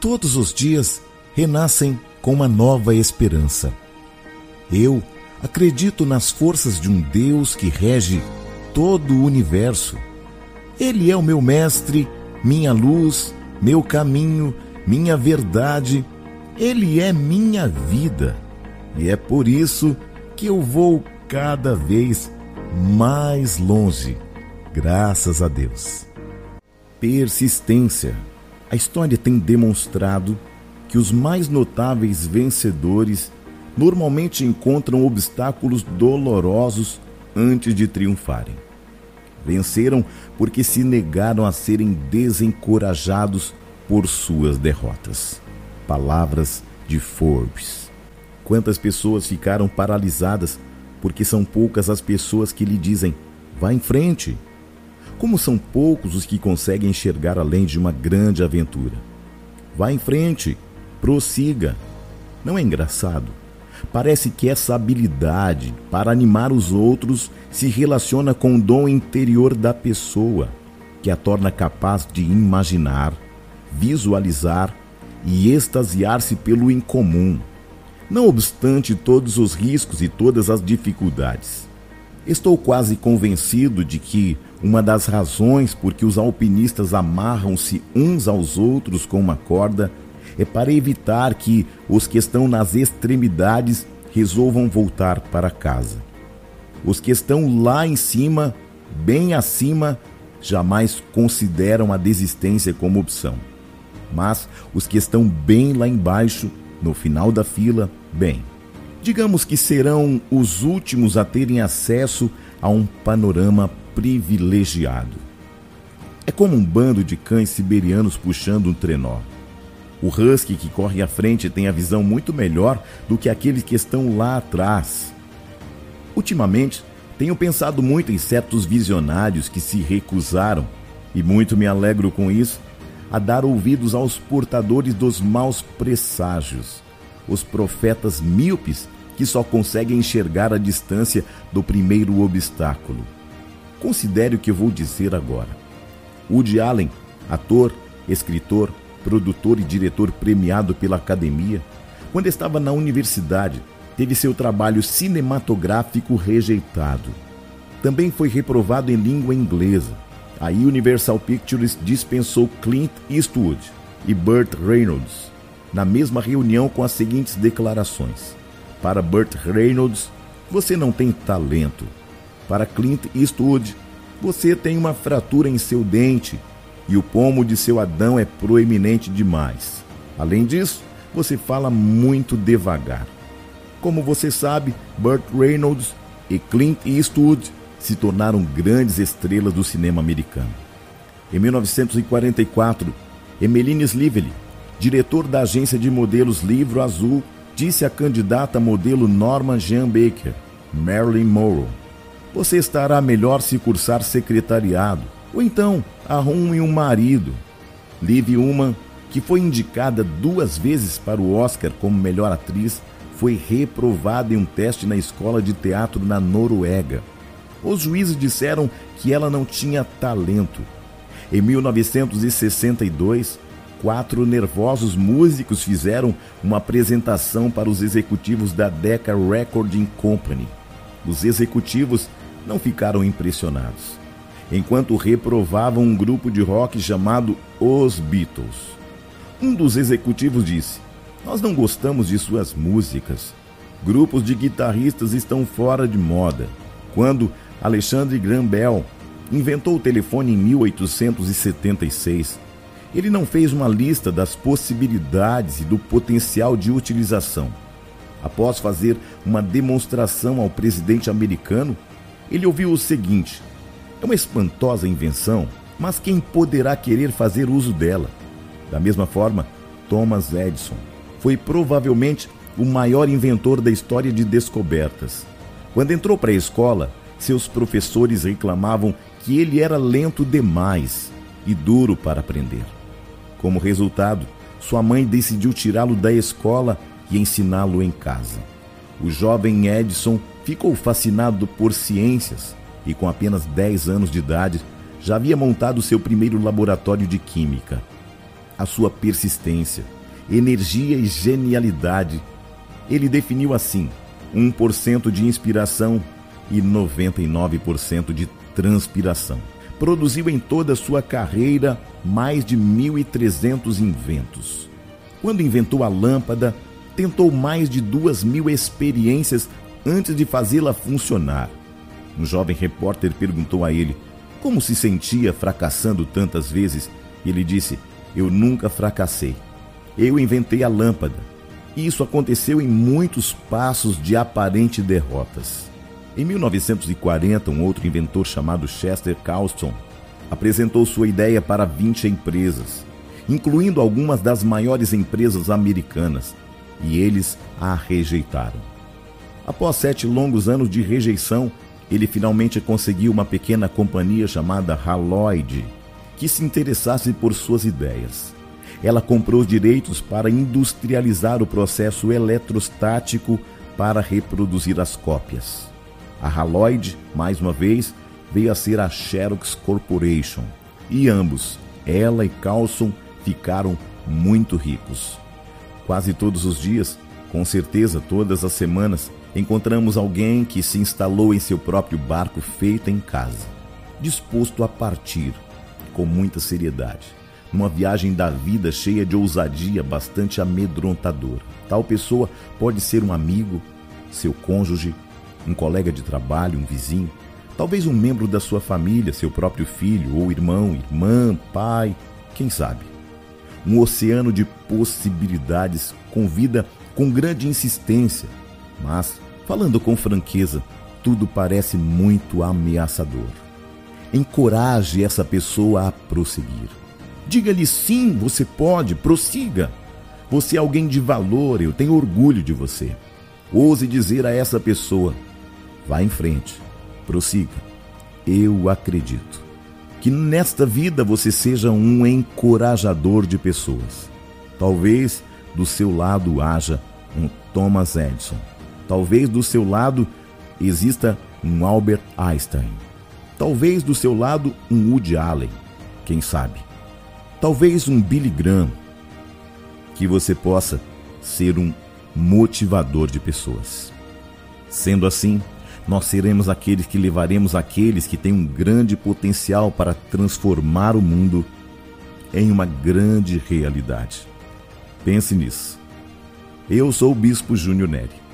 todos os dias renascem com uma nova esperança. Eu acredito nas forças de um Deus que rege todo o universo. Ele é o meu mestre, minha luz, meu caminho, minha verdade. Ele é minha vida. E é por isso que eu vou cada vez mais longe, graças a Deus. Persistência. A história tem demonstrado que os mais notáveis vencedores normalmente encontram obstáculos dolorosos antes de triunfarem. Venceram porque se negaram a serem desencorajados por suas derrotas. Palavras de Forbes. Quantas pessoas ficaram paralisadas porque são poucas as pessoas que lhe dizem: vá em frente. Como são poucos os que conseguem enxergar além de uma grande aventura. Vá em frente, prossiga. Não é engraçado? Parece que essa habilidade para animar os outros se relaciona com o dom interior da pessoa, que a torna capaz de imaginar, visualizar e extasiar-se pelo incomum, não obstante todos os riscos e todas as dificuldades. Estou quase convencido de que uma das razões por que os alpinistas amarram-se uns aos outros com uma corda é para evitar que os que estão nas extremidades resolvam voltar para casa. Os que estão lá em cima, bem acima, jamais consideram a desistência como opção. Mas os que estão bem lá embaixo, no final da fila, bem, digamos que serão os últimos a terem acesso a um panorama privilegiado. É como um bando de cães siberianos puxando um trenó. O husky que corre à frente tem a visão muito melhor do que aqueles que estão lá atrás. Ultimamente, tenho pensado muito em certos visionários que se recusaram, e muito me alegro com isso, a dar ouvidos aos portadores dos maus presságios, os profetas míopes que só conseguem enxergar a distância do primeiro obstáculo. Considere o que vou dizer agora. Woody Allen, ator, escritor, produtor e diretor premiado pela academia, quando estava na universidade, teve seu trabalho cinematográfico rejeitado. Também foi reprovado em língua inglesa. A Universal Pictures dispensou Clint Eastwood e Burt Reynolds na mesma reunião com as seguintes declarações: Para Burt Reynolds, você não tem talento. Para Clint Eastwood, você tem uma fratura em seu dente e o pomo de seu Adão é proeminente demais. Além disso, você fala muito devagar. Como você sabe, Burt Reynolds e Clint Eastwood se tornaram grandes estrelas do cinema americano. Em 1944, Emmeline Slively, diretor da agência de modelos Livro Azul, disse à candidata modelo Norma Jean Baker, Marilyn Monroe: Você estará melhor se cursar secretariado, ou então arrume um marido. Liv Ullmann, que foi indicada duas vezes para o Oscar como melhor atriz, foi reprovada em um teste na escola de teatro na Noruega. Os juízes disseram que ela não tinha talento. Em 1962, quatro nervosos músicos fizeram uma apresentação para os executivos da Decca Recording Company. Os executivos não ficaram impressionados enquanto reprovavam um grupo de rock chamado Os Beatles. Um dos executivos disse: Nós não gostamos de suas músicas. Grupos de guitarristas estão fora de moda. Quando Alexandre Graham Bell inventou o telefone em 1876, ele não fez uma lista das possibilidades e do potencial de utilização. Após fazer uma demonstração ao presidente americano, ele ouviu o seguinte: é uma espantosa invenção, mas quem poderá querer fazer uso dela? Da mesma forma, Thomas Edison foi provavelmente o maior inventor da história de descobertas. Quando entrou para a escola, seus professores reclamavam que ele era lento demais e duro para aprender. Como resultado, sua mãe decidiu tirá-lo da escola e ensiná-lo em casa. O jovem Edison ficou fascinado por ciências e com apenas 10 anos de idade já havia montado seu primeiro laboratório de química. a sua persistência, energia e genialidade. Ele definiu assim: 1% de inspiração e 99% de transpiração. Produziu em toda a sua carreira mais de 1.300 inventos. Quando inventou a lâmpada, tentou mais de duas mil experiências antes de fazê-la funcionar. Um jovem repórter perguntou a ele como se sentia fracassando tantas vezes. E ele disse: Eu nunca fracassei. Eu inventei a lâmpada. E isso aconteceu em muitos passos de aparente derrotas. Em 1940, um outro inventor chamado Chester Carlston apresentou sua ideia para 20 empresas, incluindo algumas das maiores empresas americanas, e eles a rejeitaram. Após sete longos anos de rejeição, ele finalmente conseguiu uma pequena companhia chamada Haloid, que se interessasse por suas ideias. Ela comprou os direitos para industrializar o processo eletrostático para reproduzir as cópias. A Haloid, mais uma vez, veio a ser a Xerox Corporation, e ambos, ela e Carlson, ficaram muito ricos. Quase todos os dias, com certeza todas as semanas, encontramos alguém que se instalou em seu próprio barco feito em casa, disposto a partir com muita seriedade, numa viagem da vida cheia de ousadia bastante amedrontadora. Tal pessoa pode ser um amigo, seu cônjuge, um colega de trabalho, um vizinho, talvez um membro da sua família, seu próprio filho ou irmão, irmã, pai, quem sabe. Um oceano de possibilidades convida com grande insistência, mas, falando com franqueza, tudo parece muito ameaçador. Encoraje essa pessoa a prosseguir. Diga-lhe sim, você pode, prossiga. Você é alguém de valor, eu tenho orgulho de você. Ouse dizer a essa pessoa: vá em frente, prossiga. Eu acredito que nesta vida você seja um encorajador de pessoas. Talvez do seu lado haja um Thomas Edison Talvez do seu lado exista um Albert Einstein. Talvez do seu lado um Woody Allen. Quem sabe? Talvez um Billy Graham. Que você possa ser um motivador de pessoas. Sendo assim, nós seremos aqueles que levaremos aqueles que têm um grande potencial para transformar o mundo em uma grande realidade. Pense nisso. Eu sou o Bispo Júnior Neri